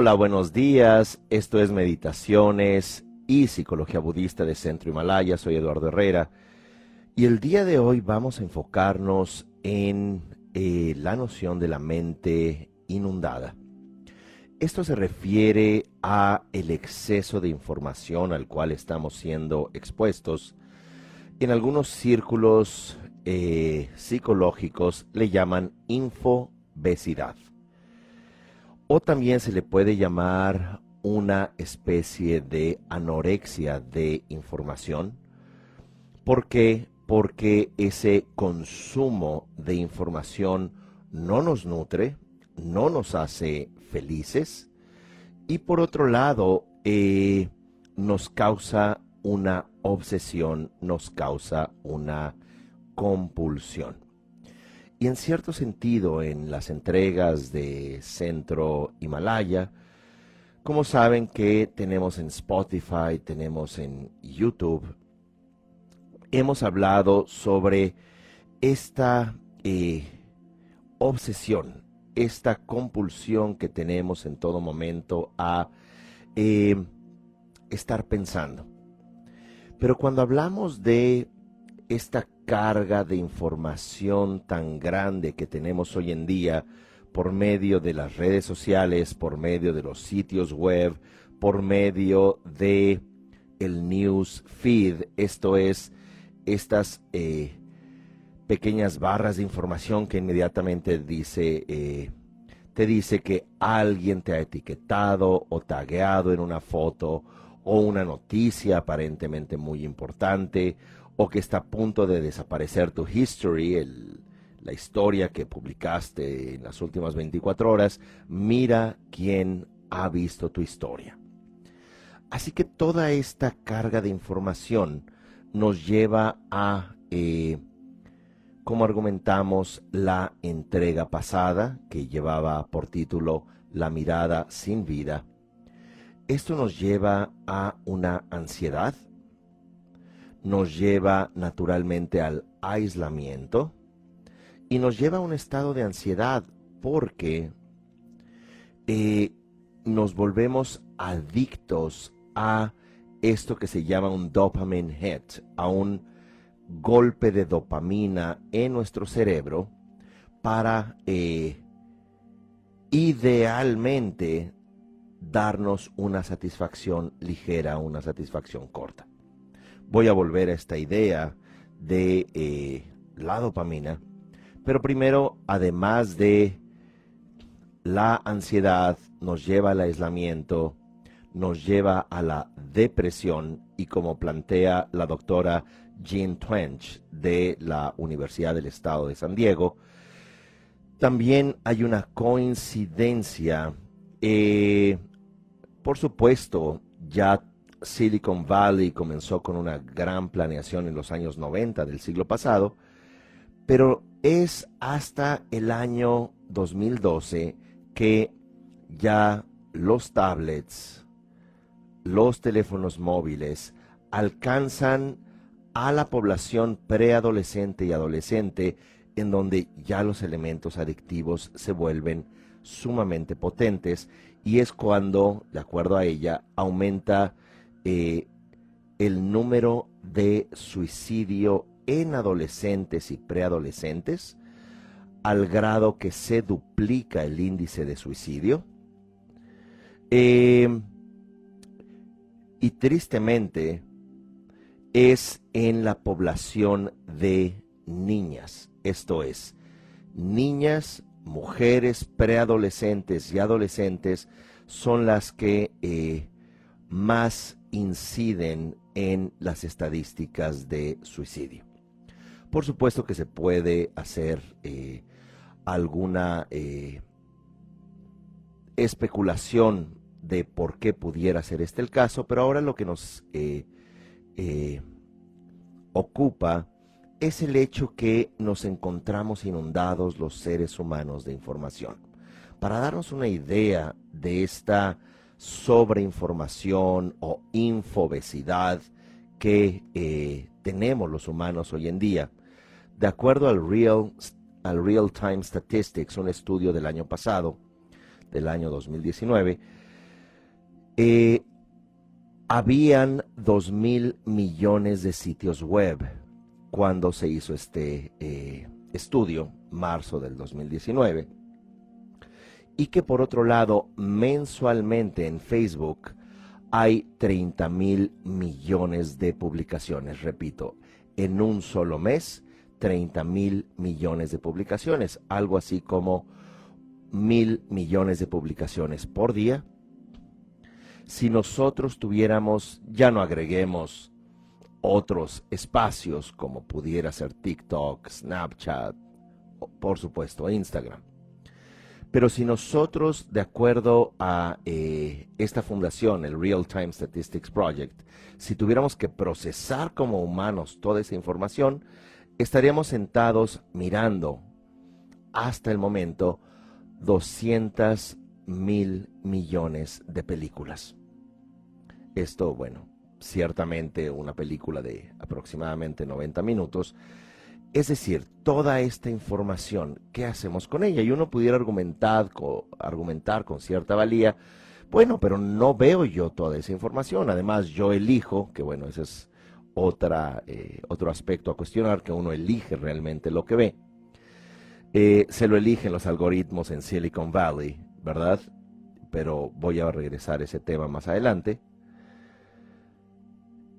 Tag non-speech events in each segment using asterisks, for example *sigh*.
Hola, buenos días. Esto es Meditaciones y Psicología Budista de Centro Himalaya. Soy Eduardo Herrera. Y el día de hoy vamos a enfocarnos en eh, la noción de la mente inundada. Esto se refiere a el exceso de información al cual estamos siendo expuestos. En algunos círculos eh, psicológicos le llaman infobesidad. O también se le puede llamar una especie de anorexia de información. ¿Por qué? Porque ese consumo de información no nos nutre, no nos hace felices y por otro lado eh, nos causa una obsesión, nos causa una compulsión. Y en cierto sentido, en las entregas de Centro Himalaya, como saben que tenemos en Spotify, tenemos en YouTube, hemos hablado sobre esta eh, obsesión, esta compulsión que tenemos en todo momento a eh, estar pensando. Pero cuando hablamos de esta carga de información tan grande que tenemos hoy en día por medio de las redes sociales, por medio de los sitios web, por medio de el news feed, esto es estas eh, pequeñas barras de información que inmediatamente dice, eh, te dice que alguien te ha etiquetado o tagueado en una foto o una noticia aparentemente muy importante o que está a punto de desaparecer tu history, la historia que publicaste en las últimas 24 horas, mira quién ha visto tu historia. Así que toda esta carga de información nos lleva a eh, como argumentamos la entrega pasada, que llevaba por título La mirada sin vida, esto nos lleva a una ansiedad, nos lleva naturalmente al aislamiento y nos lleva a un estado de ansiedad porque eh, nos volvemos adictos a esto que se llama un dopamine hit, a un golpe de dopamina en nuestro cerebro para eh, idealmente darnos una satisfacción ligera, una satisfacción corta. Voy a volver a esta idea de eh, la dopamina, pero primero, además de la ansiedad, nos lleva al aislamiento, nos lleva a la depresión y como plantea la doctora Jean Twench de la Universidad del Estado de San Diego, también hay una coincidencia. Eh, por supuesto, ya Silicon Valley comenzó con una gran planeación en los años 90 del siglo pasado, pero es hasta el año 2012 que ya los tablets, los teléfonos móviles alcanzan a la población preadolescente y adolescente en donde ya los elementos adictivos se vuelven sumamente potentes y es cuando, de acuerdo a ella, aumenta eh, el número de suicidio en adolescentes y preadolescentes al grado que se duplica el índice de suicidio. Eh, y tristemente, es en la población de niñas, esto es, niñas, mujeres, preadolescentes y adolescentes son las que eh, más inciden en las estadísticas de suicidio. Por supuesto que se puede hacer eh, alguna eh, especulación de por qué pudiera ser este el caso, pero ahora lo que nos eh, ocupa es el hecho que nos encontramos inundados los seres humanos de información. Para darnos una idea de esta sobreinformación o infobesidad que eh, tenemos los humanos hoy en día, de acuerdo al Real, al Real Time Statistics, un estudio del año pasado, del año 2019, eh, habían 2 mil millones de sitios web cuando se hizo este eh, estudio, marzo del 2019, y que por otro lado, mensualmente en Facebook hay 30 mil millones de publicaciones, repito, en un solo mes, 30 mil millones de publicaciones, algo así como mil millones de publicaciones por día. Si nosotros tuviéramos, ya no agreguemos otros espacios como pudiera ser TikTok, Snapchat, por supuesto Instagram. Pero si nosotros, de acuerdo a eh, esta fundación, el Real Time Statistics Project, si tuviéramos que procesar como humanos toda esa información, estaríamos sentados mirando hasta el momento 200 mil millones de películas. Esto, bueno, ciertamente una película de aproximadamente 90 minutos. Es decir, toda esta información, ¿qué hacemos con ella? Y uno pudiera argumentar, con cierta valía, bueno, pero no veo yo toda esa información. Además, yo elijo, que bueno, ese es otra, eh, otro aspecto a cuestionar, que uno elige realmente lo que ve. Eh, se lo eligen los algoritmos en Silicon Valley, ¿verdad? Pero voy a regresar a ese tema más adelante.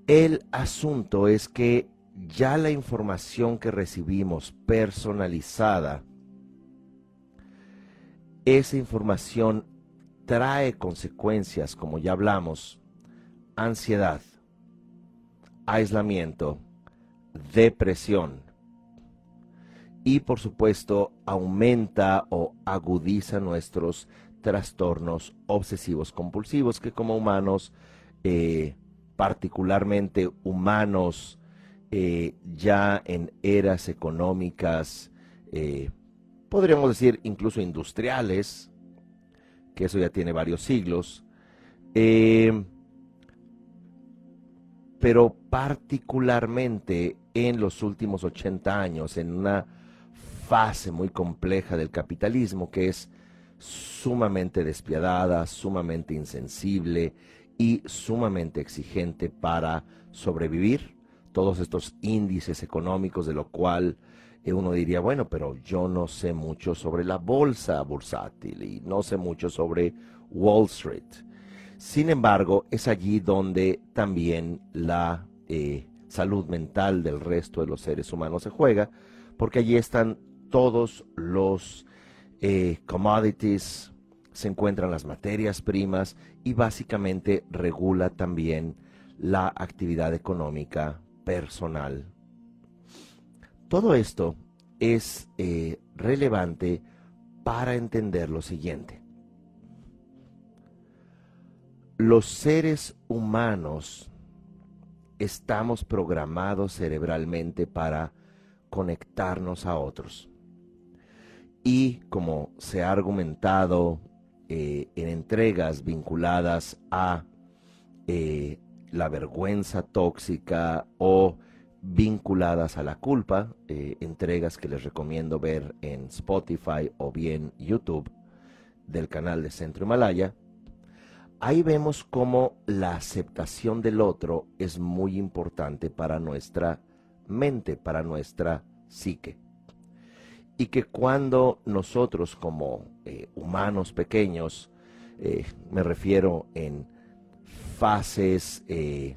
El asunto es que ya la información que recibimos personalizada, esa información trae consecuencias, como ya hablamos, ansiedad, aislamiento, depresión y por supuesto aumenta o agudiza nuestros trastornos obsesivos compulsivos que como humanos, eh, particularmente humanos eh, ya en eras económicas, eh, podríamos decir incluso industriales, que eso ya tiene varios siglos, eh, pero particularmente en los últimos 80 años, en una fase muy compleja del capitalismo que es sumamente despiadada, sumamente insensible y sumamente exigente para sobrevivir, todos estos índices económicos de lo cual eh, uno diría, bueno, pero yo no sé mucho sobre la bolsa bursátil y no sé mucho sobre Wall Street. Sin embargo, es allí donde también la eh, salud mental del resto de los seres humanos se juega, porque allí están todos los eh, commodities, se encuentran las materias primas y básicamente regula también la actividad económica personal. Todo esto es eh, relevante para entender lo siguiente. Los seres humanos estamos programados cerebralmente para conectarnos a otros. Y como se ha argumentado eh, en entregas vinculadas a eh, la vergüenza tóxica o vinculadas a la culpa, eh, entregas que les recomiendo ver en Spotify o bien YouTube del canal de Centro Himalaya, ahí vemos cómo la aceptación del otro es muy importante para nuestra mente, para nuestra psique. Y que cuando nosotros como eh, humanos pequeños, eh, me refiero en fases eh,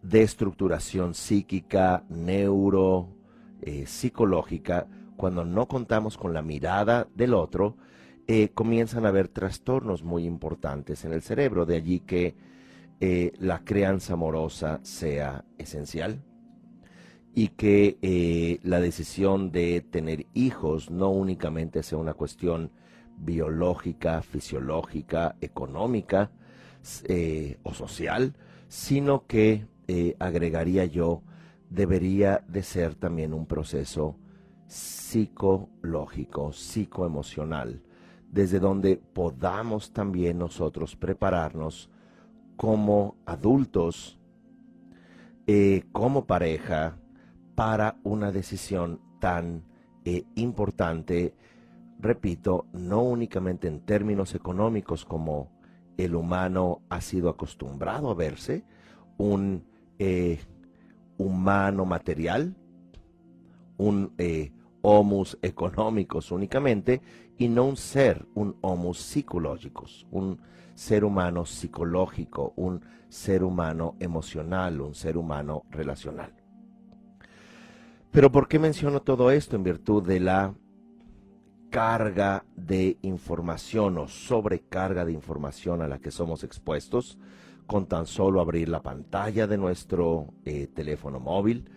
de estructuración psíquica, neuro, eh, psicológica, cuando no contamos con la mirada del otro, eh, comienzan a haber trastornos muy importantes en el cerebro. De allí que la crianza amorosa sea esencial y que la decisión de tener hijos no únicamente sea una cuestión biológica, fisiológica, económica, eh, o social, sino que, eh, agregaría yo, debería de ser también un proceso psicológico, psicoemocional, desde donde podamos también nosotros prepararnos como adultos, eh, como pareja, para una decisión tan importante repito, no únicamente en términos económicos como el humano ha sido acostumbrado a verse, un eh, humano material, un eh, homus económicos únicamente, y no un ser, un homus psicológicos, un ser humano psicológico, un ser humano emocional, un ser humano relacional. Pero ¿por qué menciono todo esto? En virtud de la carga de información o sobrecarga de información a la que somos expuestos con tan solo abrir la pantalla de nuestro eh, teléfono móvil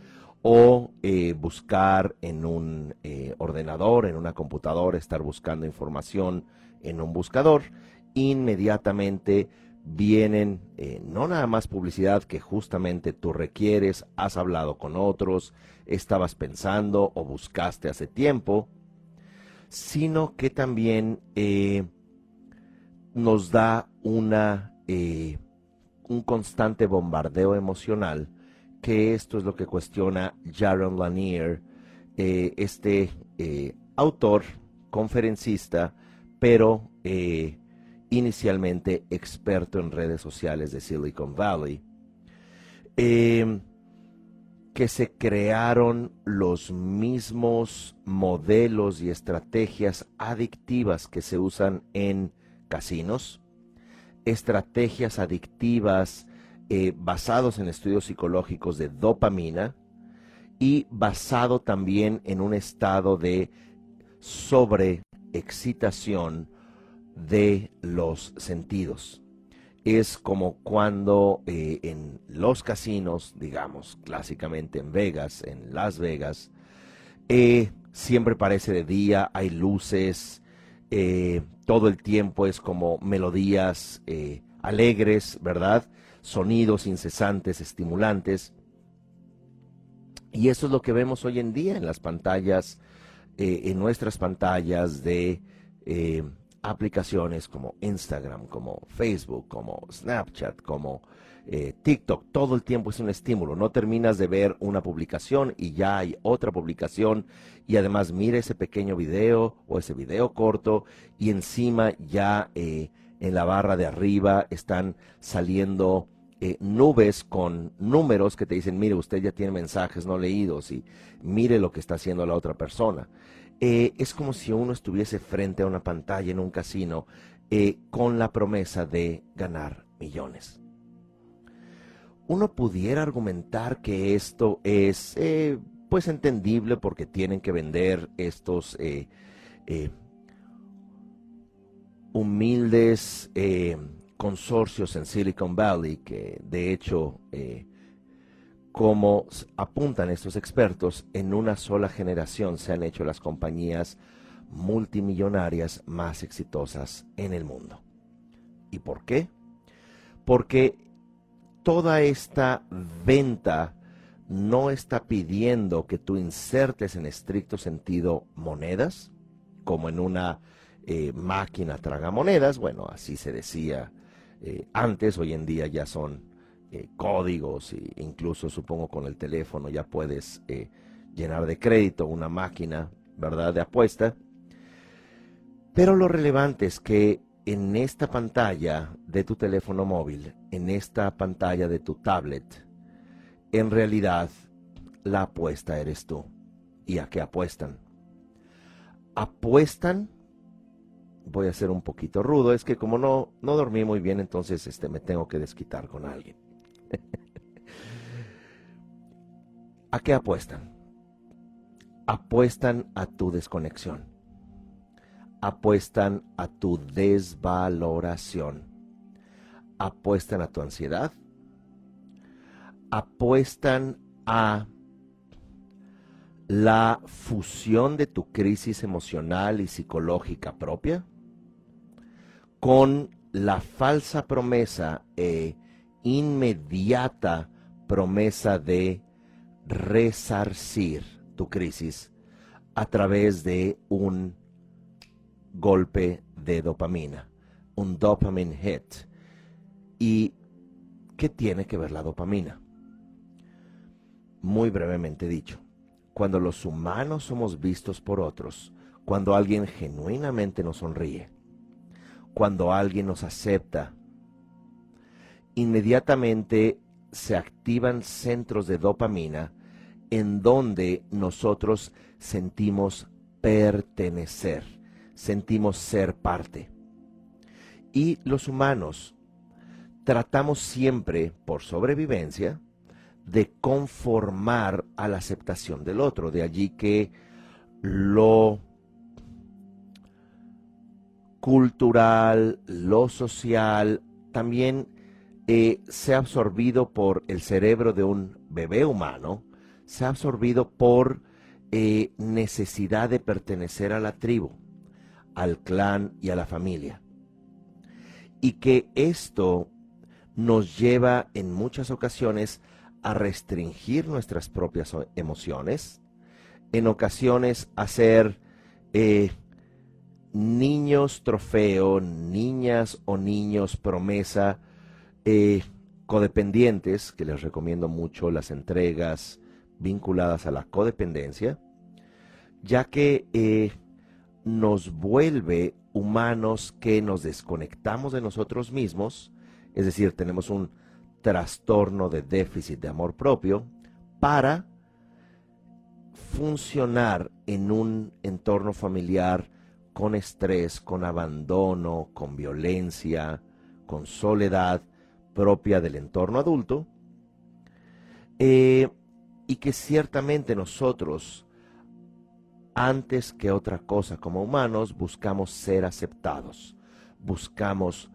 o eh, buscar en un eh, ordenador, en una computadora, estar buscando información en un buscador, inmediatamente vienen no nada más publicidad que justamente tú requieres, has hablado con otros, estabas pensando o buscaste hace tiempo, sino que también nos da una un constante bombardeo emocional, que esto es lo que cuestiona Jaron Lanier, eh, este eh, autor, conferencista, pero eh, inicialmente experto en redes sociales de Silicon Valley, que se crearon los mismos modelos y estrategias adictivas que se usan en casinos, estrategias adictivas eh, basados en estudios psicológicos de dopamina y basado también en un estado de sobreexcitación de los sentidos. Es como cuando eh, en los casinos, digamos, clásicamente en Vegas, en Las Vegas, eh, siempre parece de día, hay luces, eh, todo el tiempo es como melodías alegres, ¿verdad? Sonidos incesantes, estimulantes. Y eso es lo que vemos hoy en día en las pantallas, en nuestras pantallas de aplicaciones como Instagram, como Facebook, como Snapchat, como eh, TikTok, todo el tiempo es un estímulo. No terminas de ver una publicación y ya hay otra publicación y además mira ese pequeño video o ese video corto y encima ya eh, en la barra de arriba están saliendo eh, nubes con números que te dicen, mire, usted ya tiene mensajes no leídos y mire lo que está haciendo la otra persona. Es como si uno estuviese frente a una pantalla en un casino con la promesa de ganar millones. Uno pudiera argumentar que esto es eh, pues entendible porque tienen que vender estos eh, eh, humildes consorcios en Silicon Valley que de hecho como apuntan estos expertos en una sola generación se han hecho las compañías multimillonarias más exitosas en el mundo. ¿Y por qué? Porque toda esta venta no está pidiendo que tú insertes en estricto sentido monedas, como en una eh, máquina tragamonedas, bueno, así se decía eh, antes, hoy en día ya son eh, códigos e incluso supongo con el teléfono ya puedes llenar de crédito una máquina, ¿verdad?, de apuesta. Pero lo relevante es que en esta pantalla de tu teléfono móvil, en esta pantalla de tu tablet, en realidad la apuesta eres tú. ¿Y a qué apuestan? Apuestan, voy a ser un poquito rudo, es que como no, no dormí muy bien, entonces este, me tengo que desquitar con alguien. ¿A qué apuestan? Apuestan a tu desconexión. Apuestan a tu desvaloración, apuestan a tu ansiedad, apuestan a la fusión de tu crisis emocional y psicológica propia con la falsa promesa e inmediata promesa de resarcir tu crisis a través de un golpe de dopamina, un dopamine hit. ¿Y qué tiene que ver la dopamina? Muy brevemente dicho, cuando los humanos somos vistos por otros cuando alguien genuinamente nos sonríe, cuando alguien nos acepta, inmediatamente se activan centros de dopamina en donde nosotros sentimos pertenecer, sentimos ser parte. Y los humanos tratamos siempre, por sobrevivencia, de conformar a la aceptación del otro. De allí que lo cultural, lo social, también eh, se ha absorbido por el cerebro de un bebé humano, se ha absorbido por eh, necesidad de pertenecer a la tribu, al clan y a la familia. Y que esto nos lleva en muchas ocasiones a restringir nuestras propias emociones, en ocasiones a ser eh, niños trofeo, niñas o niños promesa, eh, codependientes, que les recomiendo mucho las entregas vinculadas a la codependencia, ya que eh, nos vuelve humanos que nos desconectamos de nosotros mismos, es decir, tenemos un trastorno de déficit de amor propio, para funcionar en un entorno familiar con estrés, con abandono, con violencia, con soledad propia del entorno adulto, eh, y que ciertamente nosotros, antes que otra cosa como humanos, buscamos ser aceptados, buscamos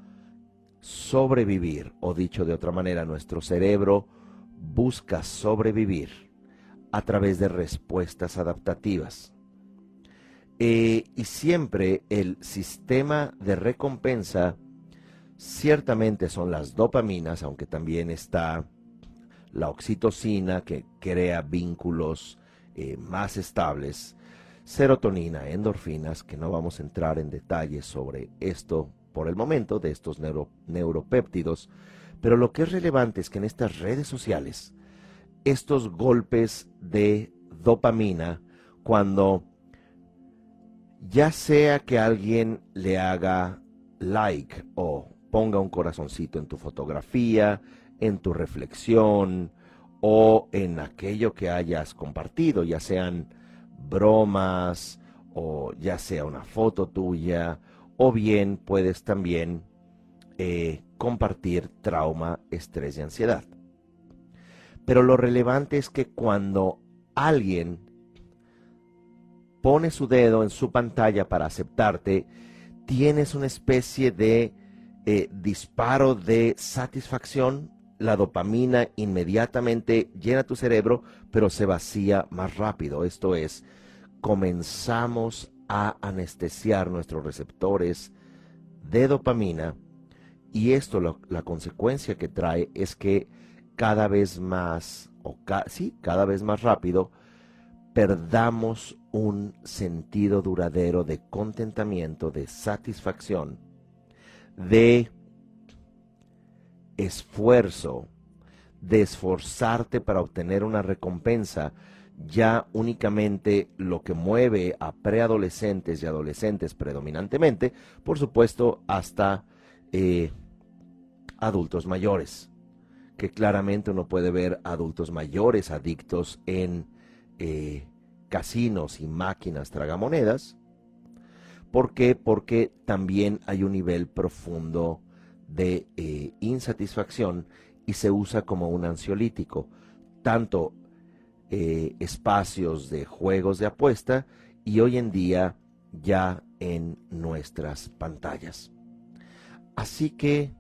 sobrevivir, o dicho de otra manera, nuestro cerebro busca sobrevivir a través de respuestas adaptativas. Eh, y siempre el sistema de recompensa ciertamente son las dopaminas, aunque también está la oxitocina que crea vínculos eh, más estables, serotonina, endorfinas, que no vamos a entrar en detalles sobre esto por el momento, de estos neuropéptidos, pero lo que es relevante es que en estas redes sociales, estos golpes de dopamina, cuando ya sea que alguien le haga like o ponga un corazoncito en tu fotografía, en tu reflexión o en aquello que hayas compartido, ya sean bromas o ya sea una foto tuya, o bien puedes también eh, compartir trauma, estrés y ansiedad. Pero lo relevante es que cuando alguien pone su dedo en su pantalla para aceptarte, tienes una especie de eh, disparo de satisfacción, la dopamina inmediatamente llena tu cerebro, pero se vacía más rápido. Esto es, comenzamos a anestesiar nuestros receptores de dopamina y esto la consecuencia que trae es que cada vez más, o sí, cada vez más rápido, perdamos un sentido duradero de contentamiento, de satisfacción de esfuerzo, de esforzarte para obtener una recompensa, ya únicamente lo que mueve a preadolescentes y adolescentes predominantemente, por supuesto, hasta eh, adultos mayores, que claramente uno puede ver adultos mayores adictos en eh, casinos y máquinas tragamonedas, ¿Por qué? Porque también hay un nivel profundo de eh, insatisfacción y se usa como un ansiolítico, tanto eh, espacios de juegos de apuesta y hoy en día ya en nuestras pantallas. Así que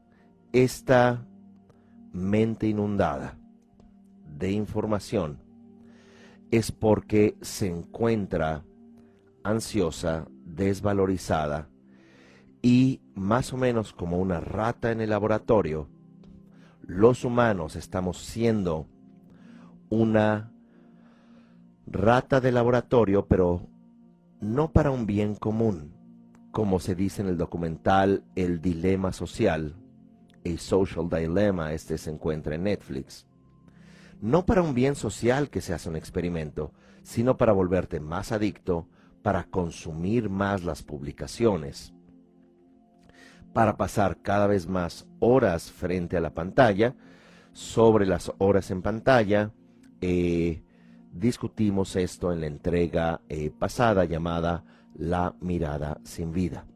esta mente inundada de información es porque se encuentra ansiosa desvalorizada y más o menos como una rata en el laboratorio, los humanos estamos siendo una rata de laboratorio, pero no para un bien común, como se dice en el documental El Dilema Social, A Social Dilemma, este se encuentra en Netflix. No para un bien social que se hace un experimento, sino para volverte más adicto, para consumir más las publicaciones, para pasar cada vez más horas frente a la pantalla, sobre las horas en pantalla, eh, discutimos esto en la entrega eh, pasada llamada La mirada sin vida.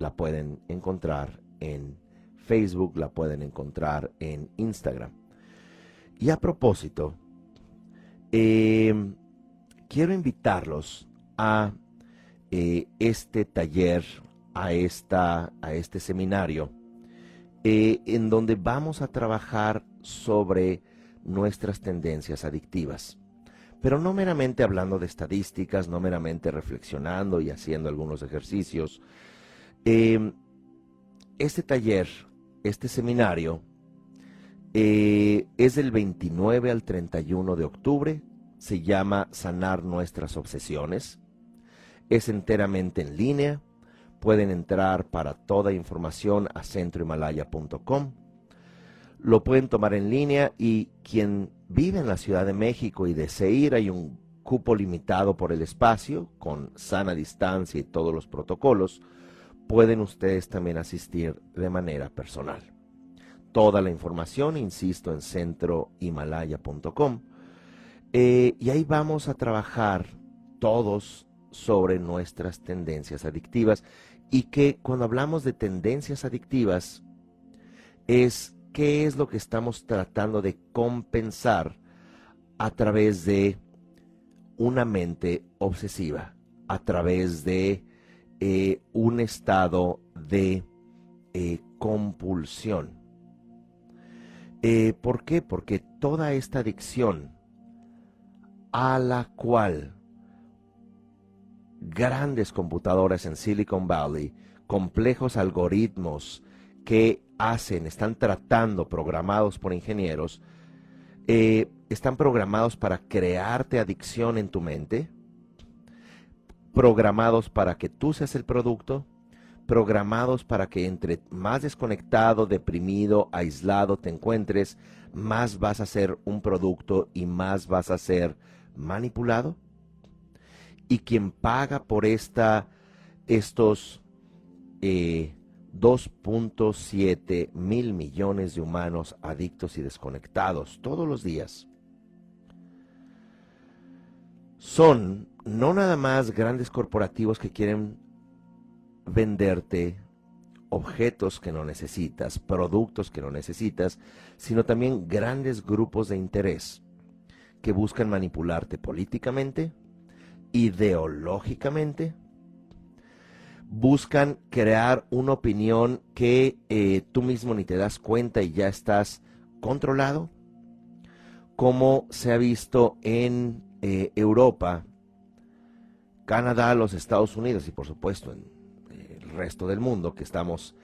La pueden encontrar en Facebook, la pueden encontrar en Instagram. Y a propósito, eh, quiero invitarlos a eh, este taller, a, esta, a este seminario, en donde vamos a trabajar sobre nuestras tendencias adictivas. Pero no meramente hablando de estadísticas, no meramente reflexionando y haciendo algunos ejercicios. Em, este taller, este seminario, eh, es del 29 al 31 de octubre. Se llama Sanar nuestras obsesiones. Es enteramente en línea. Pueden entrar para toda información a centrohimalaya.com lo pueden tomar en línea y quien vive en la Ciudad de México y desee ir, hay un cupo limitado por el espacio, con sana distancia y todos los protocolos, pueden ustedes también asistir de manera personal. Toda la información, insisto, en centrohimalaya.com. Eh, y ahí vamos a trabajar todos sobre nuestras tendencias adictivas y que cuando hablamos de tendencias adictivas es qué es lo que estamos tratando de compensar a través de una mente obsesiva, a través de eh, un estado de eh, compulsión. Eh, ¿Por qué? Porque toda esta adicción a la cual grandes computadoras en Silicon Valley, complejos algoritmos que hacen, están tratando, programados por ingenieros, eh, están programados para crearte adicción en tu mente, programados para que tú seas el producto, programados para que entre más desconectado, deprimido, aislado te encuentres, más vas a ser un producto y más vas a ser manipulado. Y quien paga por esta, estos eh, 2.7 mil millones de humanos adictos y desconectados todos los días. Son no nada más grandes corporativos que quieren venderte objetos que no necesitas, productos que no necesitas, sino también grandes grupos de interés que buscan manipularte políticamente, ideológicamente, buscan crear una opinión que eh, tú mismo ni te das cuenta y ya estás controlado, como se ha visto en eh, Europa, Canadá, los Estados Unidos y por supuesto en eh, el resto del mundo, que estamos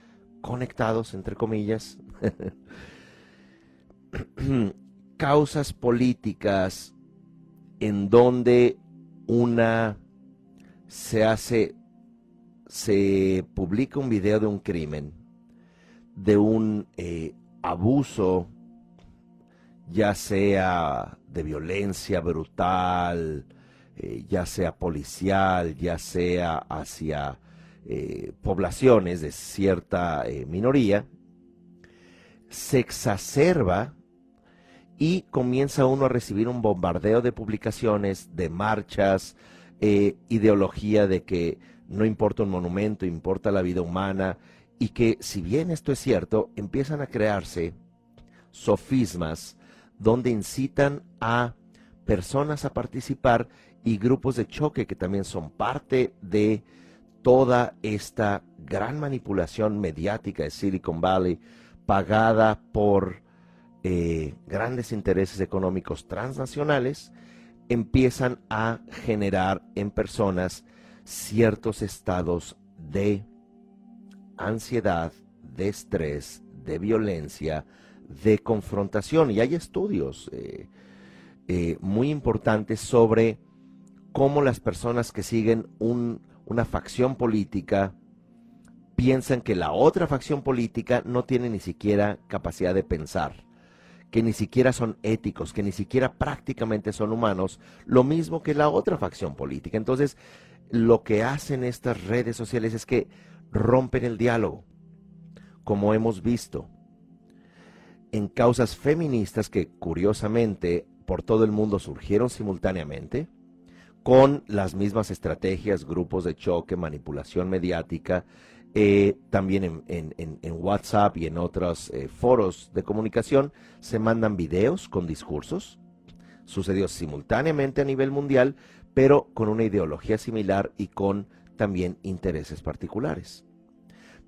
conectados, entre comillas, *laughs* causas políticas en donde una se hace se publica un video de un crimen, de un eh, abuso, ya sea de violencia brutal, eh, ya sea policial, ya sea hacia eh, poblaciones de cierta minoría, se exacerba y comienza uno a recibir un bombardeo de publicaciones, de marchas, ideología de que no importa un monumento, importa la vida humana, y que si bien esto es cierto, empiezan a crearse sofismas donde incitan a personas a participar y grupos de choque que también son parte de toda esta gran manipulación mediática de Silicon Valley pagada por eh, grandes intereses económicos transnacionales, empiezan a generar en personas ciertos estados de ansiedad, de estrés, de violencia, de confrontación. Y hay estudios eh, eh, muy importantes sobre cómo las personas que siguen una facción política piensan que la otra facción política no tiene ni siquiera capacidad de pensar que ni siquiera son éticos, que ni siquiera prácticamente son humanos, lo mismo que la otra facción política. Entonces, lo que hacen estas redes sociales es que rompen el diálogo, como hemos visto en causas feministas que curiosamente por todo el mundo surgieron simultáneamente, con las mismas estrategias, grupos de choque, manipulación mediática, eh, también en, WhatsApp y en otros eh, foros de comunicación se mandan videos con discursos. Sucedió simultáneamente a nivel mundial, pero con una ideología similar y con también intereses particulares.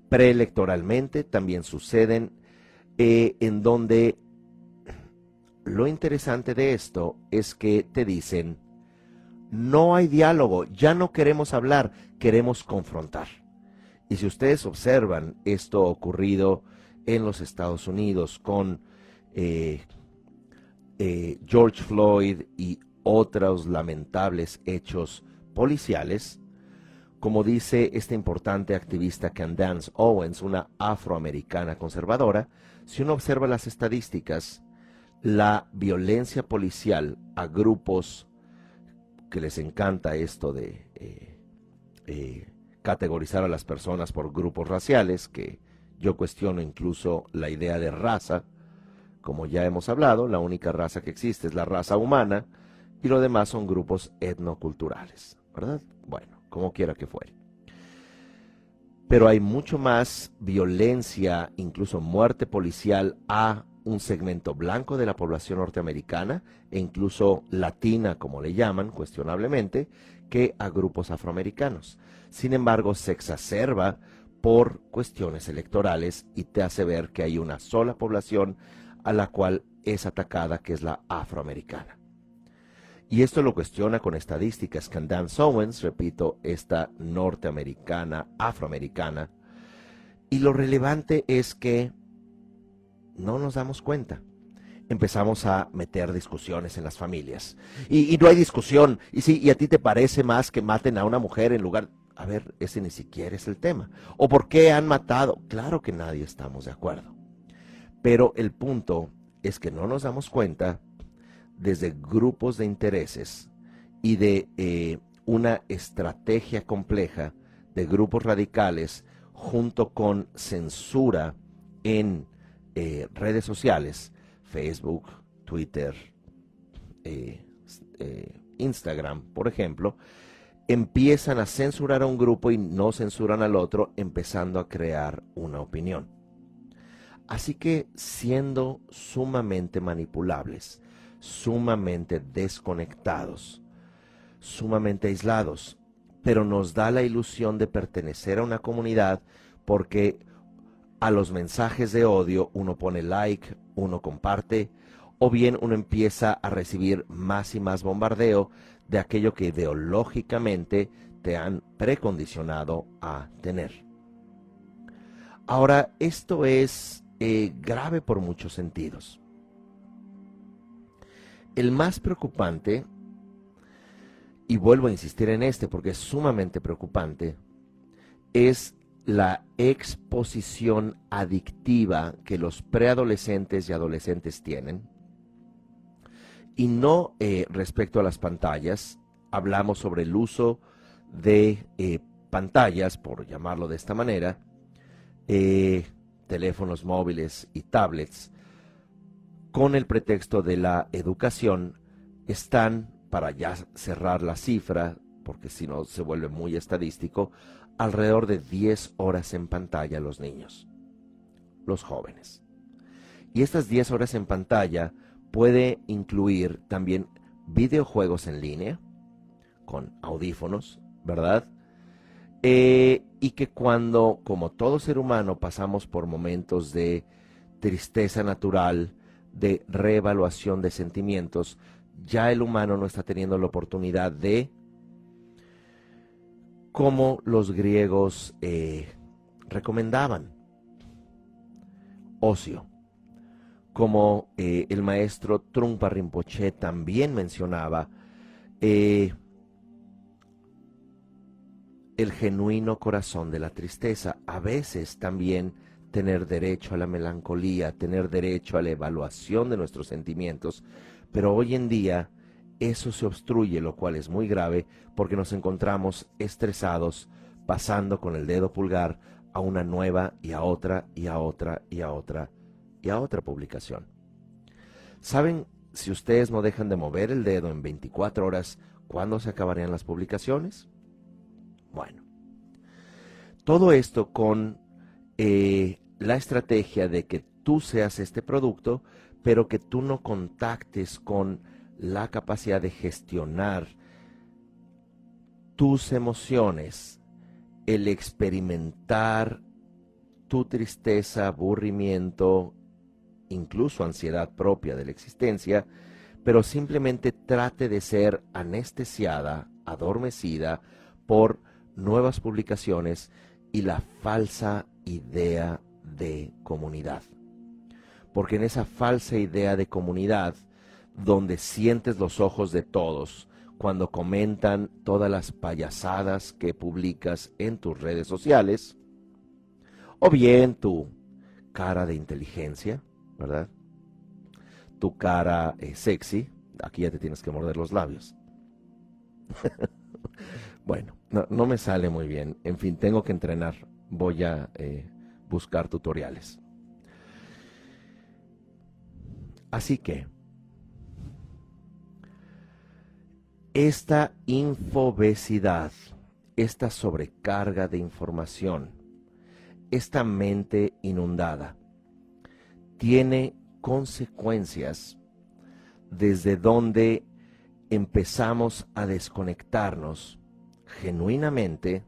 Preelectoralmente también suceden eh, en donde lo interesante de esto es que te dicen, no hay diálogo, ya no queremos hablar, queremos confrontar. Y si ustedes observan esto ocurrido en los Estados Unidos con eh, eh, George Floyd y otros lamentables hechos policiales, como dice esta importante activista Candace Owens, una afroamericana conservadora, si uno observa las estadísticas, la violencia policial a grupos que les encanta esto de eh, categorizar a las personas por grupos raciales, que yo cuestiono incluso la idea de raza, como ya hemos hablado, la única raza que existe es la raza humana y lo demás son grupos etnoculturales, ¿verdad? Bueno, como quiera que fuere. Pero hay mucho más violencia, incluso muerte policial a un segmento blanco de la población norteamericana e incluso latina, como le llaman, cuestionablemente, que a grupos afroamericanos. Sin embargo, se exacerba por cuestiones electorales y te hace ver que hay una sola población a la cual es atacada, que es la afroamericana. Y esto lo cuestiona con estadísticas. Candace Owens, repito, esta norteamericana, afroamericana. Y lo relevante es que no nos damos cuenta. Empezamos a meter discusiones en las familias. Y, no hay discusión. Y sí, y a ti te parece más que maten a una mujer en lugar... A ver, ese ni siquiera es el tema. ¿O por qué han matado? Claro que nadie estamos de acuerdo. Pero el punto es que no nos damos cuenta desde grupos de intereses y de eh, una estrategia compleja de grupos radicales junto con censura en eh, redes sociales, Facebook, Twitter, eh, Instagram, por ejemplo, empiezan a censurar a un grupo y no censuran al otro, empezando a crear una opinión. Así que siendo sumamente manipulables, sumamente desconectados, sumamente aislados, pero nos da la ilusión de pertenecer a una comunidad porque a los mensajes de odio uno pone like, uno comparte, o bien uno empieza a recibir más y más bombardeo de aquello que ideológicamente te han precondicionado a tener. Ahora, esto es eh, grave por muchos sentidos. El más preocupante, y vuelvo a insistir en este porque es sumamente preocupante, es la exposición adictiva que los preadolescentes y adolescentes tienen. Y no eh, respecto a las pantallas, hablamos sobre el uso de eh, pantallas, por llamarlo de esta manera, eh, teléfonos móviles y tablets, con el pretexto de la educación, están, para ya cerrar la cifra, porque si no se vuelve muy estadístico, alrededor de 10 horas en pantalla los niños, los jóvenes. Y estas 10 horas en pantalla puede incluir también videojuegos en línea, con audífonos, ¿verdad? Eh, y que cuando, como todo ser humano, pasamos por momentos de tristeza natural, de reevaluación de sentimientos, ya el humano no está teniendo la oportunidad de como los griegos eh, recomendaban. Ocio. Como eh, el maestro Trungpa Rinpoche también mencionaba, eh, el genuino corazón de la tristeza. A veces también tener derecho a la melancolía, tener derecho a la evaluación de nuestros sentimientos, pero hoy en día eso se obstruye, lo cual es muy grave porque nos encontramos estresados, pasando con el dedo pulgar a una nueva y a otra y a otra y a otra y a otra publicación. ¿Saben si ustedes no dejan de mover el dedo en 24 horas, cuándo se acabarían las publicaciones? Bueno, todo esto con eh, la estrategia de que tú seas este producto, pero que tú no contactes con la capacidad de gestionar tus emociones, el experimentar tu tristeza, aburrimiento, incluso ansiedad propia de la existencia, pero simplemente trate de ser anestesiada, adormecida por nuevas publicaciones y la falsa idea de comunidad. Porque en esa falsa idea de comunidad, donde sientes los ojos de todos cuando comentan todas las payasadas que publicas en tus redes sociales, o bien tu cara de inteligencia, ¿verdad? Tu cara eh, sexy, aquí ya te tienes que morder los labios. *laughs* bueno, no, me sale muy bien, en fin, tengo que entrenar, voy a eh, buscar tutoriales. Así que, esta infobesidad, esta sobrecarga de información, esta mente inundada, tiene consecuencias desde donde empezamos a desconectarnos genuinamente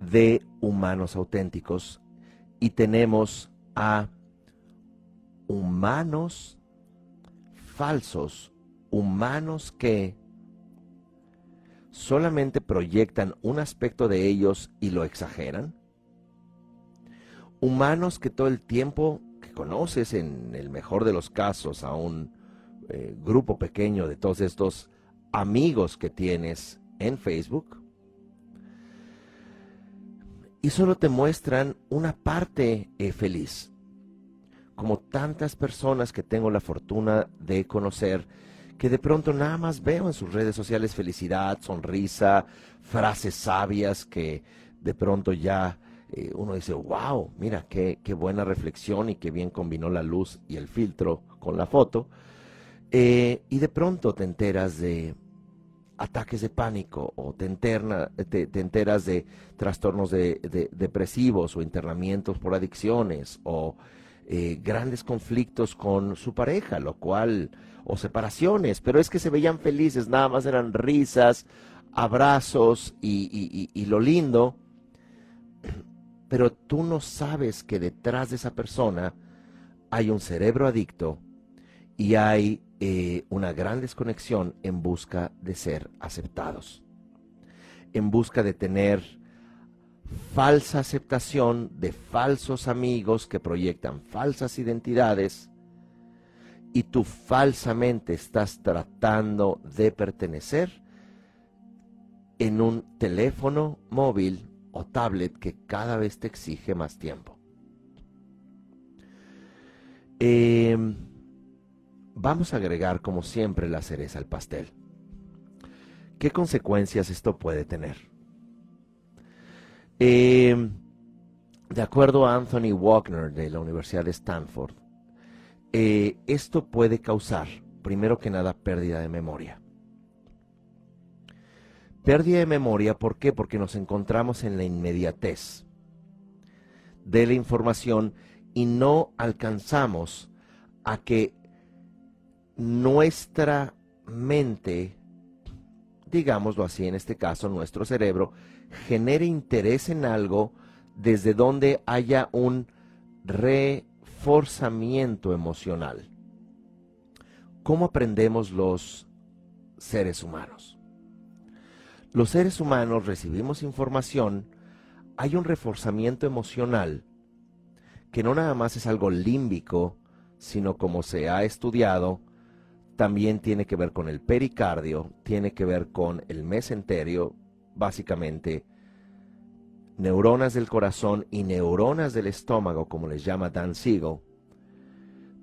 de humanos auténticos y tenemos a humanos falsos humanos que solamente proyectan un aspecto de ellos y lo exageran. Humanos que todo el tiempo conoces, en el mejor de los casos, a un eh, grupo pequeño de todos estos amigos que tienes en Facebook, y solo te muestran una parte eh, feliz. Como tantas personas que tengo la fortuna de conocer, que de pronto nada más veo en sus redes sociales felicidad, sonrisa, frases sabias que de pronto ya eh, uno dice, wow, mira qué, qué, buena reflexión y qué bien combinó la luz y el filtro con la foto. Eh, y de pronto te enteras de ataques de pánico o te, te, enteras de trastornos de, depresivos o internamientos por adicciones o eh, grandes conflictos con su pareja, lo cual o separaciones, pero es que se veían felices, nada más eran risas, abrazos y, lo lindo, pero tú no sabes que detrás de esa persona hay un cerebro adicto y hay eh, una gran desconexión en busca de ser aceptados, en busca de tener falsa aceptación de falsos amigos que proyectan falsas identidades y tú falsamente estás tratando de pertenecer en un teléfono móvil o tablet que cada vez te exige más tiempo. Em, vamos a agregar, como siempre, la cereza al pastel. ¿Qué consecuencias esto puede tener? Em, de acuerdo a Anthony Wagner de la Universidad de Stanford, eh, esto puede causar, primero que nada, pérdida de memoria. Pérdida de memoria, ¿por qué? Porque nos encontramos en la inmediatez de la información y no alcanzamos a que nuestra mente, digámoslo así en este caso, nuestro cerebro, genere interés en algo desde donde haya un re forzamiento emocional. ¿Cómo aprendemos los seres humanos? Los seres humanos recibimos información, hay un reforzamiento emocional que no nada más es algo límbico, sino como se ha estudiado, también tiene que ver con el pericardio, tiene que ver con el mesenterio, básicamente neuronas del corazón y neuronas del estómago, como les llama Dan Siegel,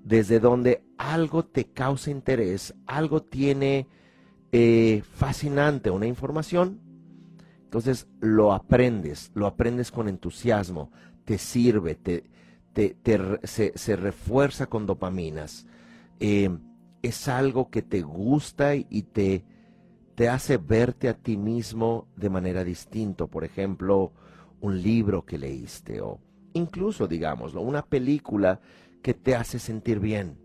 desde donde algo te causa interés, algo tiene eh, fascinante una información, entonces lo aprendes, lo aprendes con entusiasmo, te sirve, te, se, refuerza con dopaminas. Eh, es algo que te gusta y te, te hace verte a ti mismo de manera distinta. Por ejemplo, un libro que leíste o incluso, digámoslo, una película que te hace sentir bien,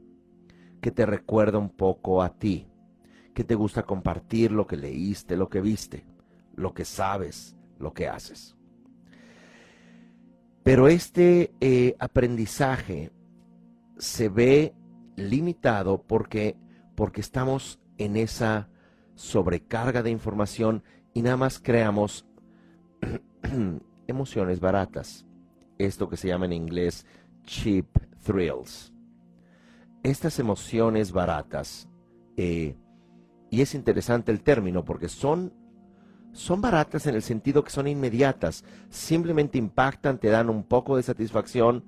que te recuerda un poco a ti, que te gusta compartir lo que leíste, lo que viste, lo que sabes, lo que haces. Pero este eh, aprendizaje se ve limitado porque, porque estamos en esa sobrecarga de información y nada más creamos *clears throat* emociones baratas. Esto que se llama en inglés cheap thrills. Estas emociones baratas, eh, y es interesante el término porque son, son baratas en el sentido que son inmediatas, simplemente impactan, te dan un poco de satisfacción.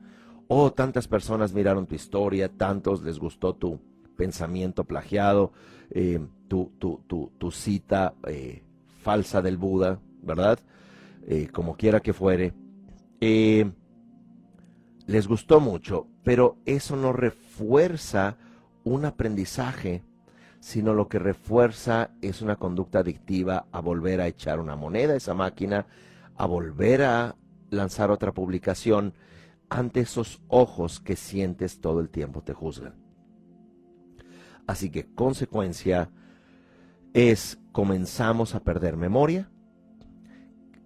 Oh, tantas personas miraron tu historia, tantos les gustó tu pensamiento plagiado, eh, tu, tu, cita eh, falsa del Buda, ¿verdad? como quiera que fuere. les gustó mucho, pero eso no refuerza un aprendizaje, sino lo que refuerza es una conducta adictiva a volver a echar una moneda a esa máquina, a volver a lanzar otra publicación ante esos ojos que sientes todo el tiempo te juzgan. Así que consecuencia es comenzamos a perder memoria,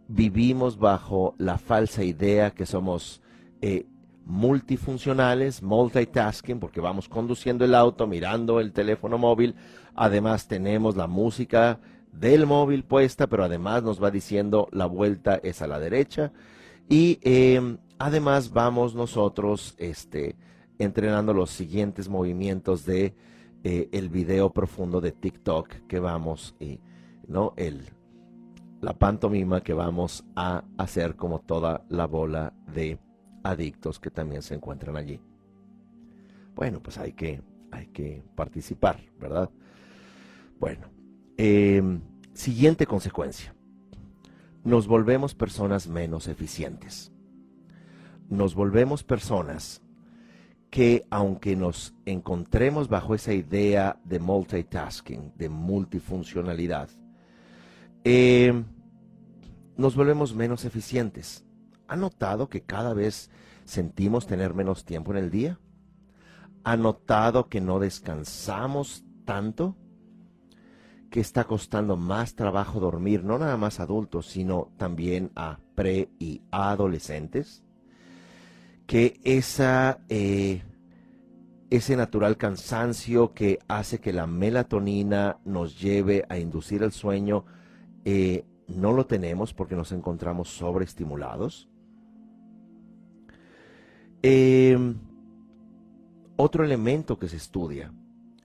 vivimos bajo la falsa idea que somos eh, multifuncionales, multitasking, porque vamos conduciendo el auto, mirando el teléfono móvil, además tenemos la música del móvil puesta, pero además nos va diciendo la vuelta es a la derecha y em, además vamos nosotros este, entrenando los siguientes movimientos de eh, el video profundo de TikTok que vamos y no el la pantomima que vamos a hacer como toda la bola de adictos que también se encuentran allí. Bueno, pues hay que, hay que participar, ¿verdad? Bueno, em, siguiente consecuencia. Nos volvemos personas menos eficientes. Nos volvemos personas que aunque nos encontremos bajo esa idea de multitasking, de multifuncionalidad, em, nos volvemos menos eficientes ¿Ha notado que cada vez sentimos tener menos tiempo en el día? ¿Ha notado que no descansamos tanto? Que está costando más trabajo dormir, no nada más adultos, sino también a pre y adolescentes. Que esa, eh, ese natural cansancio que hace que la melatonina nos lleve a inducir el sueño, eh, no lo tenemos porque nos encontramos sobreestimulados. Em, otro elemento que se estudia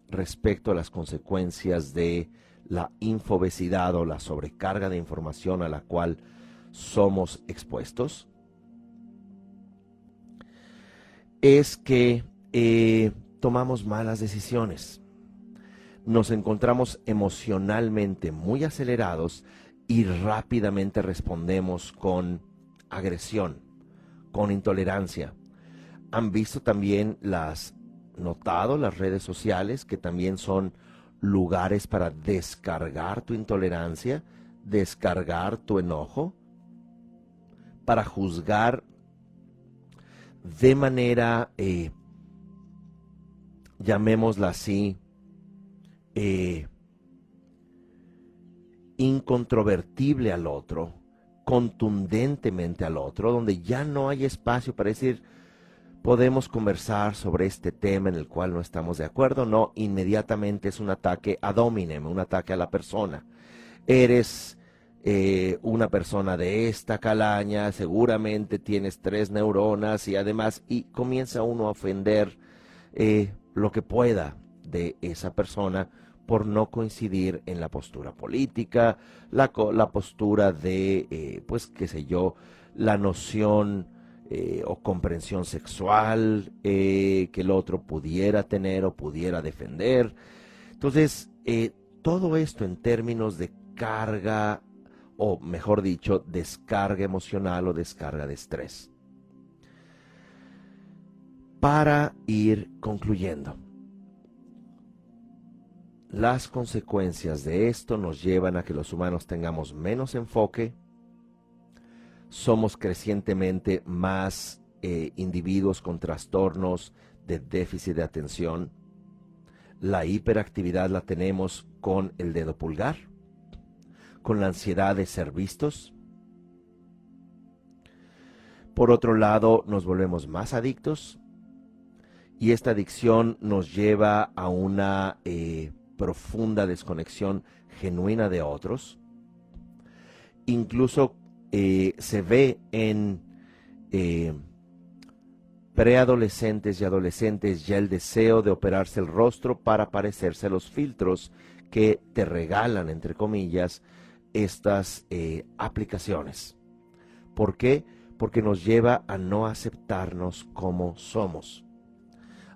respecto a las consecuencias de la infobesidad o la sobrecarga de información a la cual somos expuestos es que eh, tomamos malas decisiones. Nos encontramos emocionalmente muy acelerados y rápidamente respondemos con agresión, con intolerancia han visto también las, notado las redes sociales que también son lugares para descargar tu intolerancia, descargar tu enojo, para juzgar de manera, eh, llamémosla así, eh, incontrovertible al otro, contundentemente al otro, donde ya no hay espacio para decir, podemos conversar sobre este tema en el cual no estamos de acuerdo. No, inmediatamente es un ataque a dominem, un ataque a la persona. Eres eh, una persona de esta calaña, seguramente tienes tres neuronas y además, y comienza uno a ofender eh, lo que pueda de esa persona por no coincidir en la postura política, la, la postura de, eh, pues, qué sé yo, la noción eh, o comprensión sexual eh, que el otro pudiera tener o pudiera defender. Entonces, eh, todo esto en términos de carga, o mejor dicho, descarga emocional o descarga de estrés. Para ir concluyendo, las consecuencias de esto nos llevan a que los humanos tengamos menos enfoque, somos crecientemente más eh, individuos con trastornos de déficit de atención. La hiperactividad la tenemos con el dedo pulgar, con la ansiedad de ser vistos. Por otro lado, nos volvemos más adictos y esta adicción nos lleva a una eh, profunda desconexión genuina de otros. Incluso eh, se ve en eh, preadolescentes y adolescentes ya el deseo de operarse el rostro para parecerse a los filtros que te regalan, entre comillas, estas eh, aplicaciones. ¿Por qué? Porque nos lleva a no aceptarnos como somos,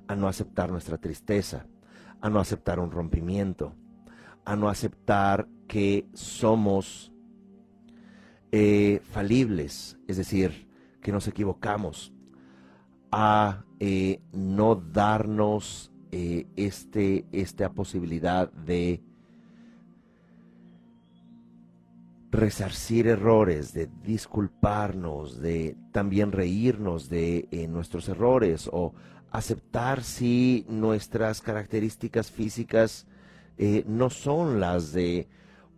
a no aceptar nuestra tristeza, a no aceptar un rompimiento, a no aceptar que somos eh, falibles, es decir, que nos equivocamos, a eh, no darnos eh, este, esta posibilidad de resarcir errores, de disculparnos, de también reírnos de nuestros errores o aceptar si nuestras características físicas no son las de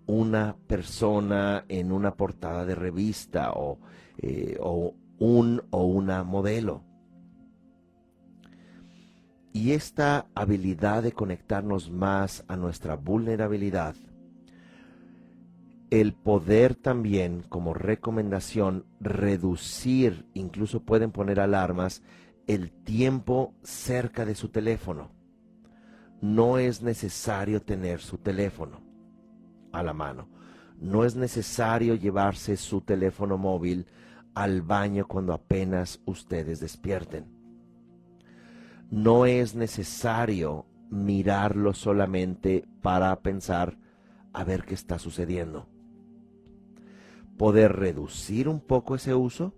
una persona en una portada de revista o, eh, o un o una modelo. Y esta habilidad de conectarnos más a nuestra vulnerabilidad, el poder también como recomendación reducir, incluso pueden poner alarmas, el tiempo cerca de su teléfono. No es necesario tener su teléfono a la mano. No es necesario llevarse su teléfono móvil al baño cuando apenas ustedes despierten. No es necesario mirarlo solamente para pensar a ver qué está sucediendo. Poder reducir un poco ese uso,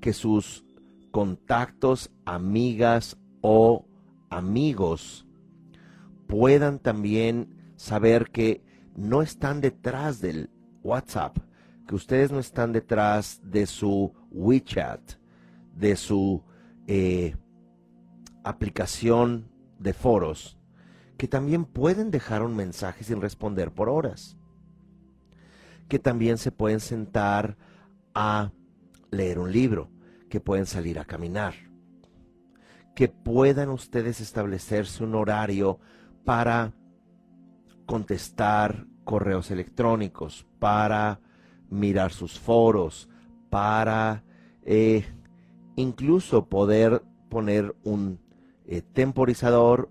que sus contactos, amigas o amigos puedan también saber que no están detrás del WhatsApp, que ustedes no están detrás de su WeChat, de su eh, aplicación de foros, que también pueden dejar un mensaje sin responder por horas, que también se pueden sentar a leer un libro, que pueden salir a caminar, que puedan ustedes establecerse un horario para contestar correos electrónicos, para mirar sus foros, para eh, incluso poder poner un eh, temporizador,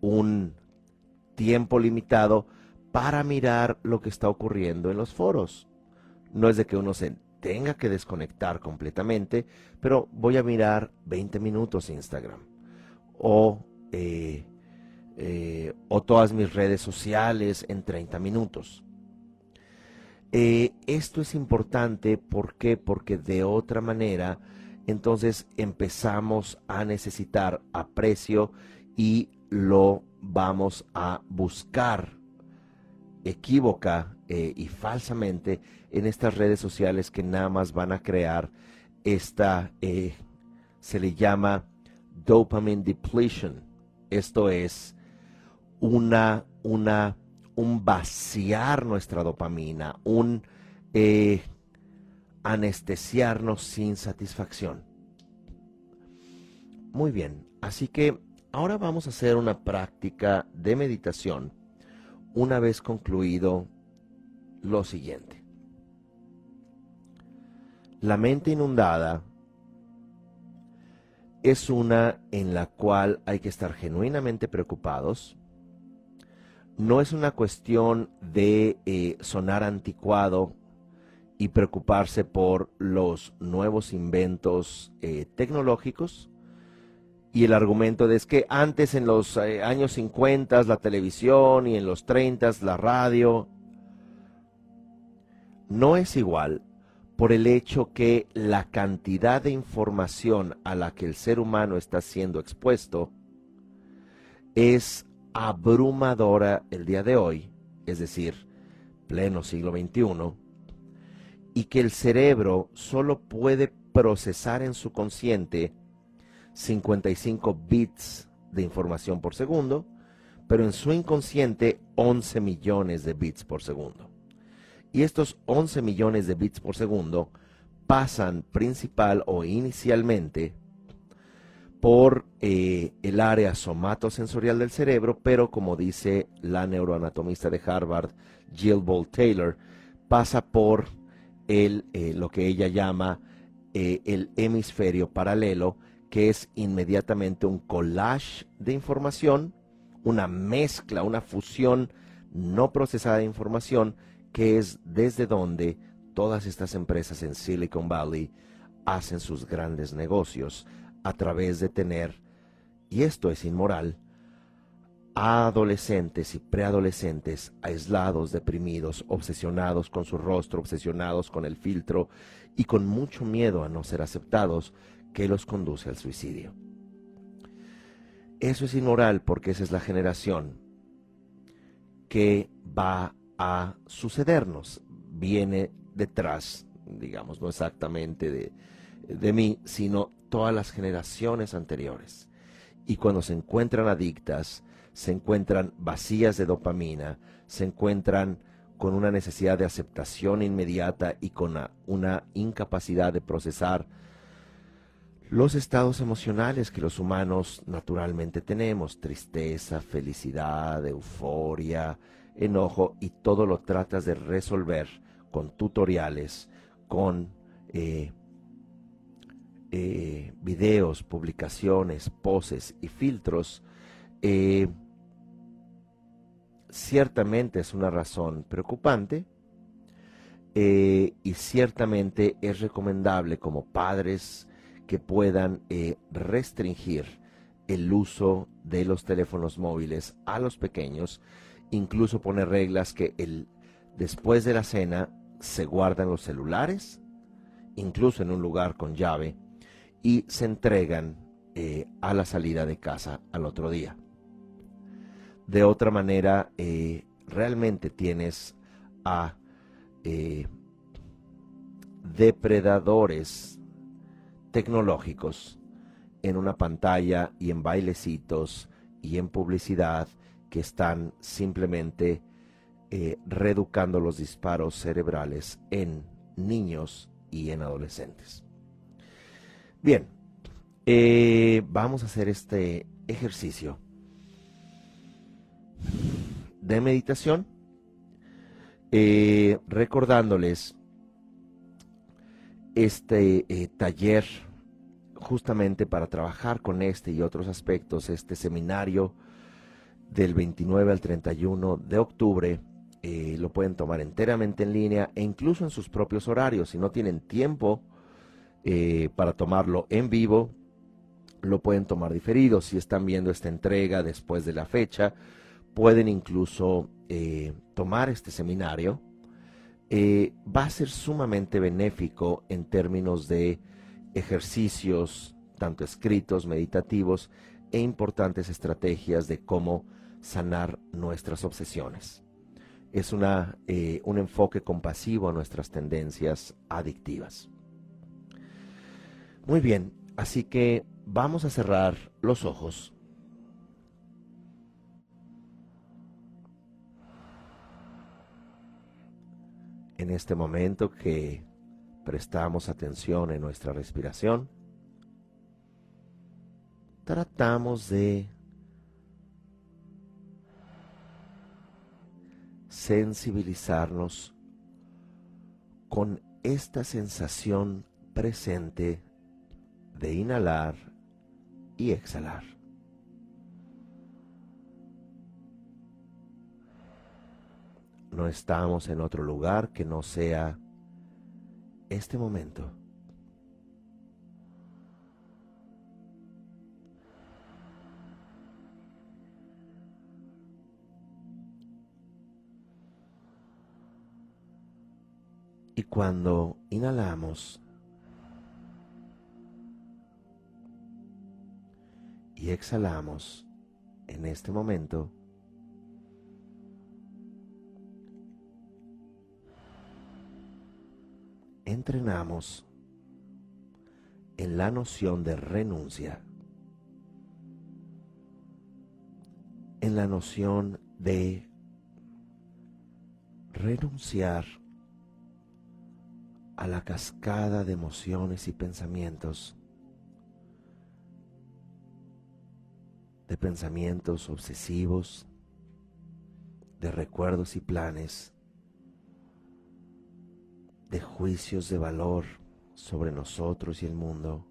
un tiempo limitado para mirar lo que está ocurriendo en los foros. No es de que uno se tenga que desconectar completamente, pero voy a mirar 20 minutos Instagram o eh, eh, o todas mis redes sociales en 30 minutos. Eh, esto es importante, ¿por qué? Porque de otra manera, entonces empezamos a necesitar aprecio y lo vamos a buscar equívoca eh, y falsamente en estas redes sociales que nada más van a crear esta, se le llama dopamine depletion. Esto es una, una, un vaciar nuestra dopamina, un eh, anestesiarnos sin satisfacción. Muy bien, así que ahora vamos a hacer una práctica de meditación una vez concluido lo siguiente. La mente inundada es una en la cual hay que estar genuinamente preocupados, no es una cuestión de eh, sonar anticuado y preocuparse por los nuevos inventos eh, tecnológicos. Y el argumento es que antes en los eh, años 50 la televisión y en los 30 la radio no es igual por el hecho que la cantidad de información a la que el ser humano está siendo expuesto es abrumadora el día de hoy, es decir, pleno siglo XXI, y que el cerebro solo puede procesar en su consciente 55 bits de información por segundo, pero en su inconsciente 11 millones de bits por segundo. Y estos 11 millones de bits por segundo pasan principal o inicialmente por eh, el área somatosensorial del cerebro, pero como dice la neuroanatomista de Harvard, Jill Bolt Taylor, pasa por el, eh, lo que ella llama eh, el hemisferio paralelo, que es inmediatamente un collage de información, una mezcla, una fusión no procesada de información que es desde donde todas estas empresas en Silicon Valley hacen sus grandes negocios a través de tener, y esto es inmoral, a adolescentes y preadolescentes aislados, deprimidos, obsesionados con su rostro, obsesionados con el filtro y con mucho miedo a no ser aceptados que los conduce al suicidio. Eso es inmoral porque esa es la generación que va a sucedernos. Viene detrás, digamos, no exactamente de, de mí, sino todas las generaciones anteriores. Y cuando se encuentran adictas, se encuentran vacías de dopamina, se encuentran con una necesidad de aceptación inmediata y con una, incapacidad de procesar los estados emocionales que los humanos naturalmente tenemos, tristeza, felicidad, euforia, enojo y todo lo tratas de resolver con tutoriales, con eh, eh, videos, publicaciones, poses y filtros, eh, ciertamente es una razón preocupante y ciertamente es recomendable como padres que puedan restringir el uso de los teléfonos móviles a los pequeños incluso pone reglas que el, después de la cena se guardan los celulares, incluso en un lugar con llave, y se entregan eh, a la salida de casa al otro día. De otra manera, eh, realmente tienes a eh, depredadores tecnológicos en una pantalla y en bailecitos y en publicidad que están simplemente eh, los disparos cerebrales en niños y en adolescentes. Bien, eh, vamos a hacer este ejercicio de meditación, eh, recordándoles este taller justamente para trabajar con este y otros aspectos, este seminario del 29 al 31 de octubre. Eh, lo pueden tomar enteramente en línea e incluso en sus propios horarios. Si no tienen tiempo eh, para tomarlo en vivo, lo pueden tomar diferido. Si están viendo esta entrega después de la fecha, pueden incluso eh, tomar este seminario. va a ser sumamente benéfico en términos de ejercicios, tanto escritos, meditativos, e importantes estrategias de cómo sanar nuestras obsesiones. Es una, eh, un enfoque compasivo a nuestras tendencias adictivas. Muy bien, así que vamos a cerrar los ojos. En este momento que prestamos atención en nuestra respiración, tratamos de sensibilizarnos con esta sensación presente de inhalar y exhalar. No estamos en otro lugar que no sea este momento. Y cuando inhalamos y exhalamos en este momento, entrenamos en la noción de renuncia, en la noción de renunciar a la cascada de emociones y pensamientos, de pensamientos obsesivos, de recuerdos y planes, de juicios de valor sobre nosotros y el mundo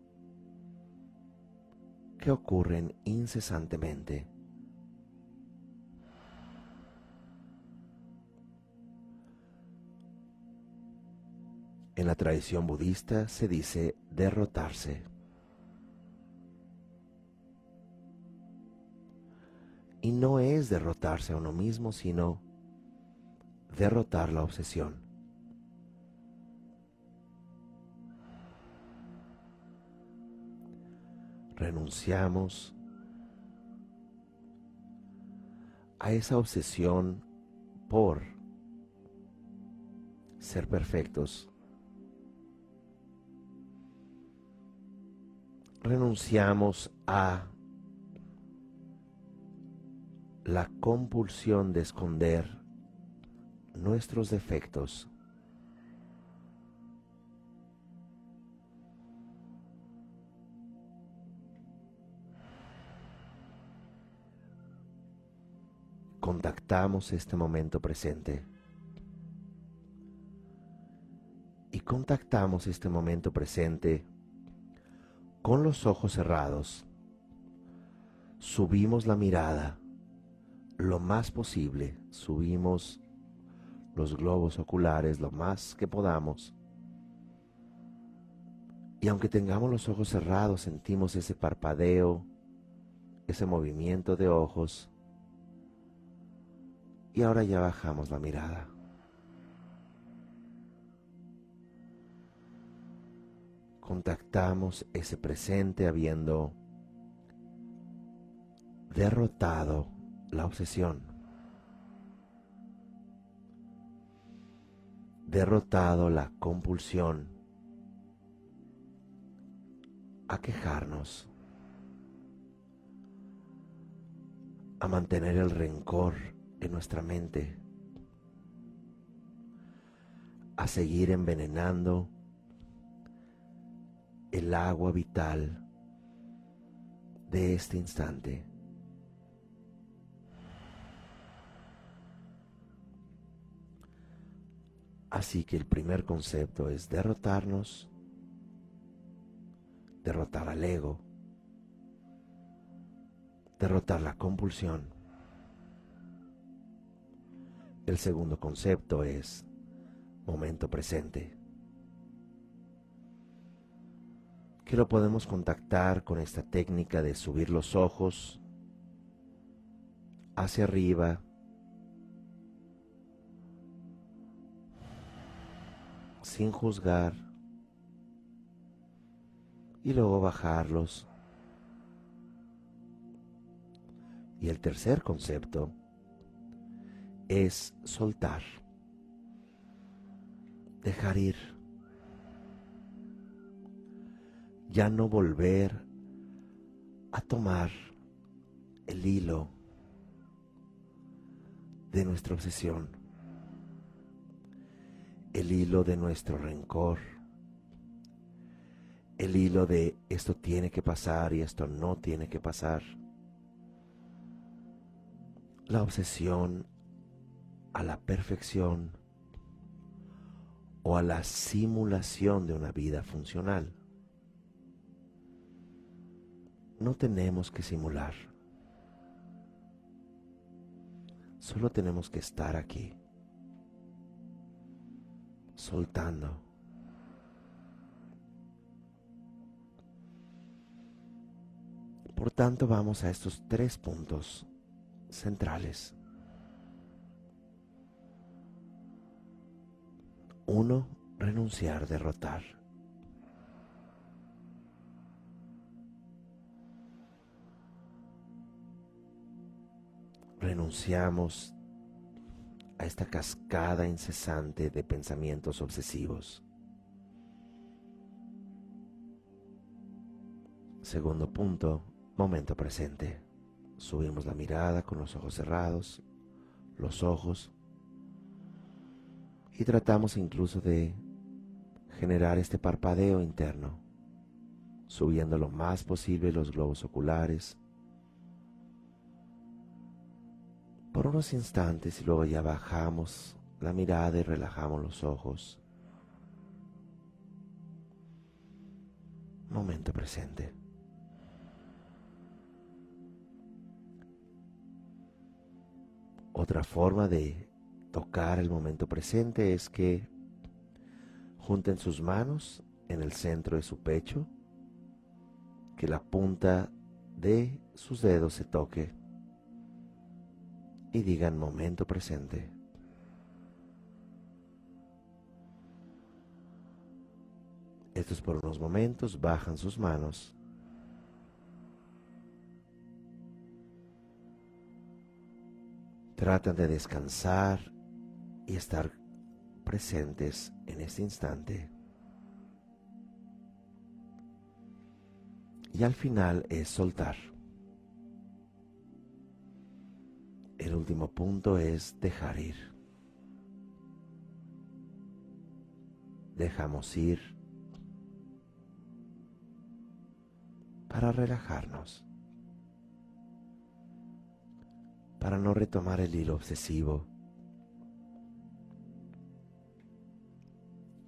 que ocurren incesantemente. En la tradición budista se dice derrotarse. Y no es derrotarse a uno mismo, sino derrotar la obsesión. renunciamos a esa obsesión por ser perfectos. Renunciamos a la compulsión de esconder nuestros defectos contactamos este momento presente. Y contactamos este momento presente con los ojos cerrados. Subimos la mirada lo más posible. Subimos los globos oculares lo más que podamos. Y aunque tengamos los ojos cerrados, sentimos ese parpadeo, ese movimiento de ojos y ahora ya bajamos la mirada. Contactamos ese presente habiendo derrotado la obsesión, derrotado la compulsión a quejarnos, a mantener el rencor en nuestra mente a seguir envenenando el agua vital de este instante. Así que el primer concepto es derrotarnos, derrotar al ego, derrotar la compulsión. El segundo concepto es momento presente, que lo podemos contactar con esta técnica de subir los ojos hacia arriba, sin juzgar, y luego bajarlos. Y el tercer concepto es soltar, dejar ir, ya no volver a tomar el hilo de nuestra obsesión, el hilo de nuestro rencor, el hilo de esto tiene que pasar y esto no tiene que pasar. La obsesión a la perfección o a la simulación de una vida funcional. No tenemos que simular. Solo tenemos que estar aquí, soltando. Por tanto, vamos a estos tres puntos centrales. Uno, renunciar, derrotar. Renunciamos, a esta cascada incesante de pensamientos obsesivos. Segundo punto, momento presente. Subimos la mirada con los ojos cerrados, los ojos, y tratamos incluso de generar este parpadeo interno, subiendo lo más posible los globos oculares por unos instantes y luego ya bajamos la mirada y relajamos los ojos. Momento presente. Otra forma de tocar el momento presente es que junten sus manos en el centro de su pecho, que la punta de sus dedos se toque y digan momento presente. Estos por unos momentos bajan sus manos Tratan de descansar y estar presentes en este instante. Y al final es soltar. El último punto es dejar ir. Dejamos ir para relajarnos. para no retomar el hilo obsesivo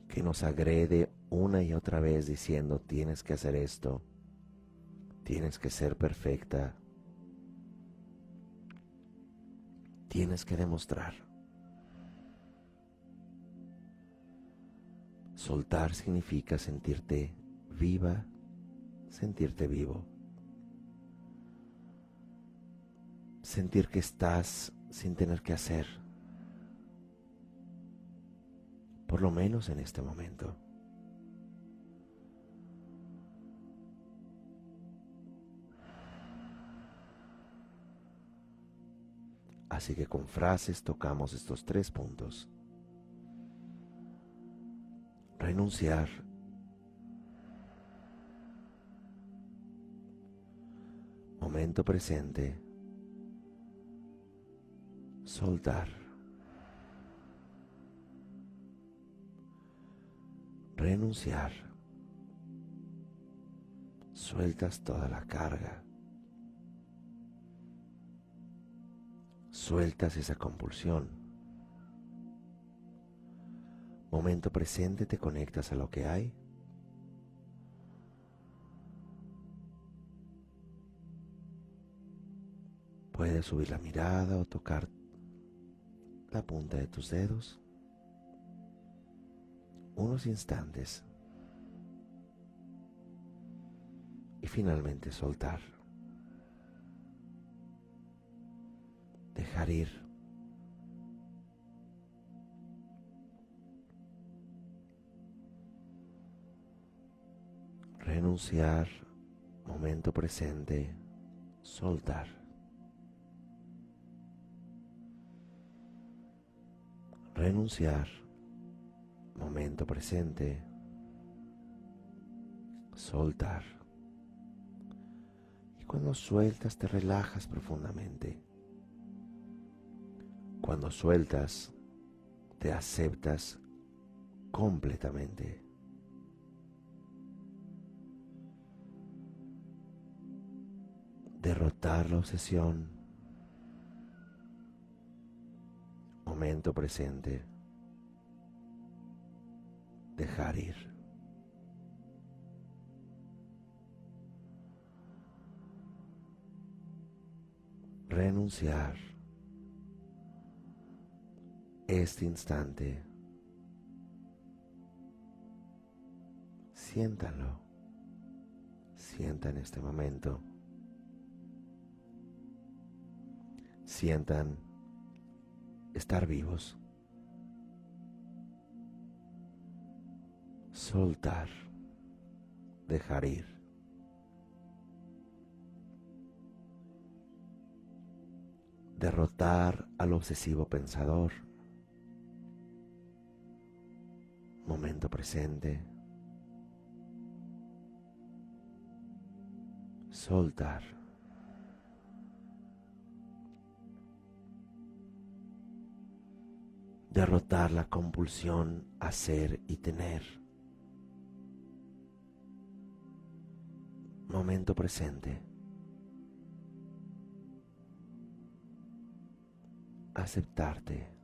que nos agrede una y otra vez diciendo tienes que hacer esto, tienes que ser perfecta, tienes que demostrar. Soltar significa sentirte viva, sentirte vivo. sentir que estás sin tener que hacer, por lo menos en este momento. Así que con frases tocamos estos tres puntos. Renunciar. Momento presente soltar. Renunciar. Sueltas toda la carga. Sueltas esa compulsión. Momento presente te conectas a lo que hay. Puedes subir la mirada o tocar la punta de tus dedos unos instantes y finalmente soltar. Dejar ir. Renunciar, momento presente, soltar. renunciar, momento presente, soltar. Y cuando sueltas te relajas profundamente. Cuando sueltas te aceptas completamente. Derrotar la obsesión momento presente, dejar ir. Renunciar este instante. Siéntanlo. Sienta en este momento sientan estar vivos. Soltar, dejar ir. Derrotar al obsesivo pensador. Momento presente. Soltar. derrotar la compulsión a ser y tener. Momento presente. Aceptarte.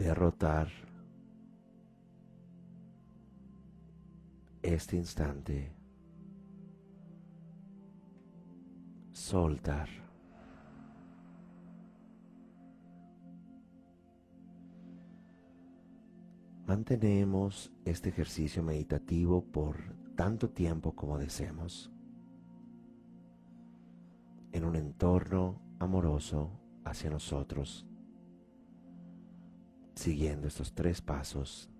Derrotar este instante. soltar. Mantenemos este ejercicio meditativo por tanto tiempo como deseemos en un entorno amoroso hacia nosotros, siguiendo estos tres pasos,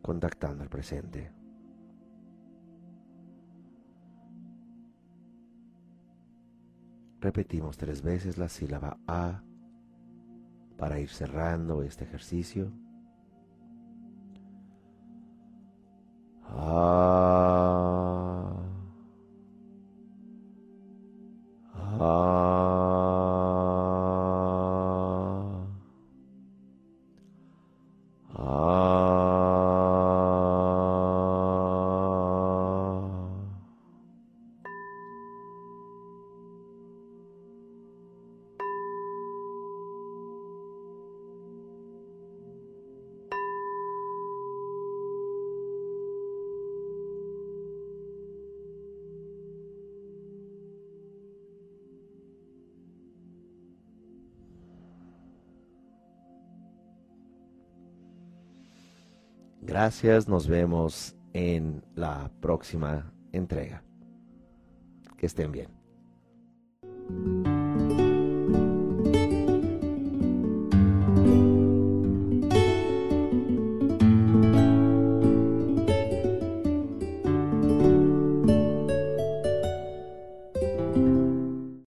contactando el presente. Repetimos tres veces la sílaba A para ir cerrando este ejercicio. Gracias, nos vemos en la próxima entrega. Que estén bien.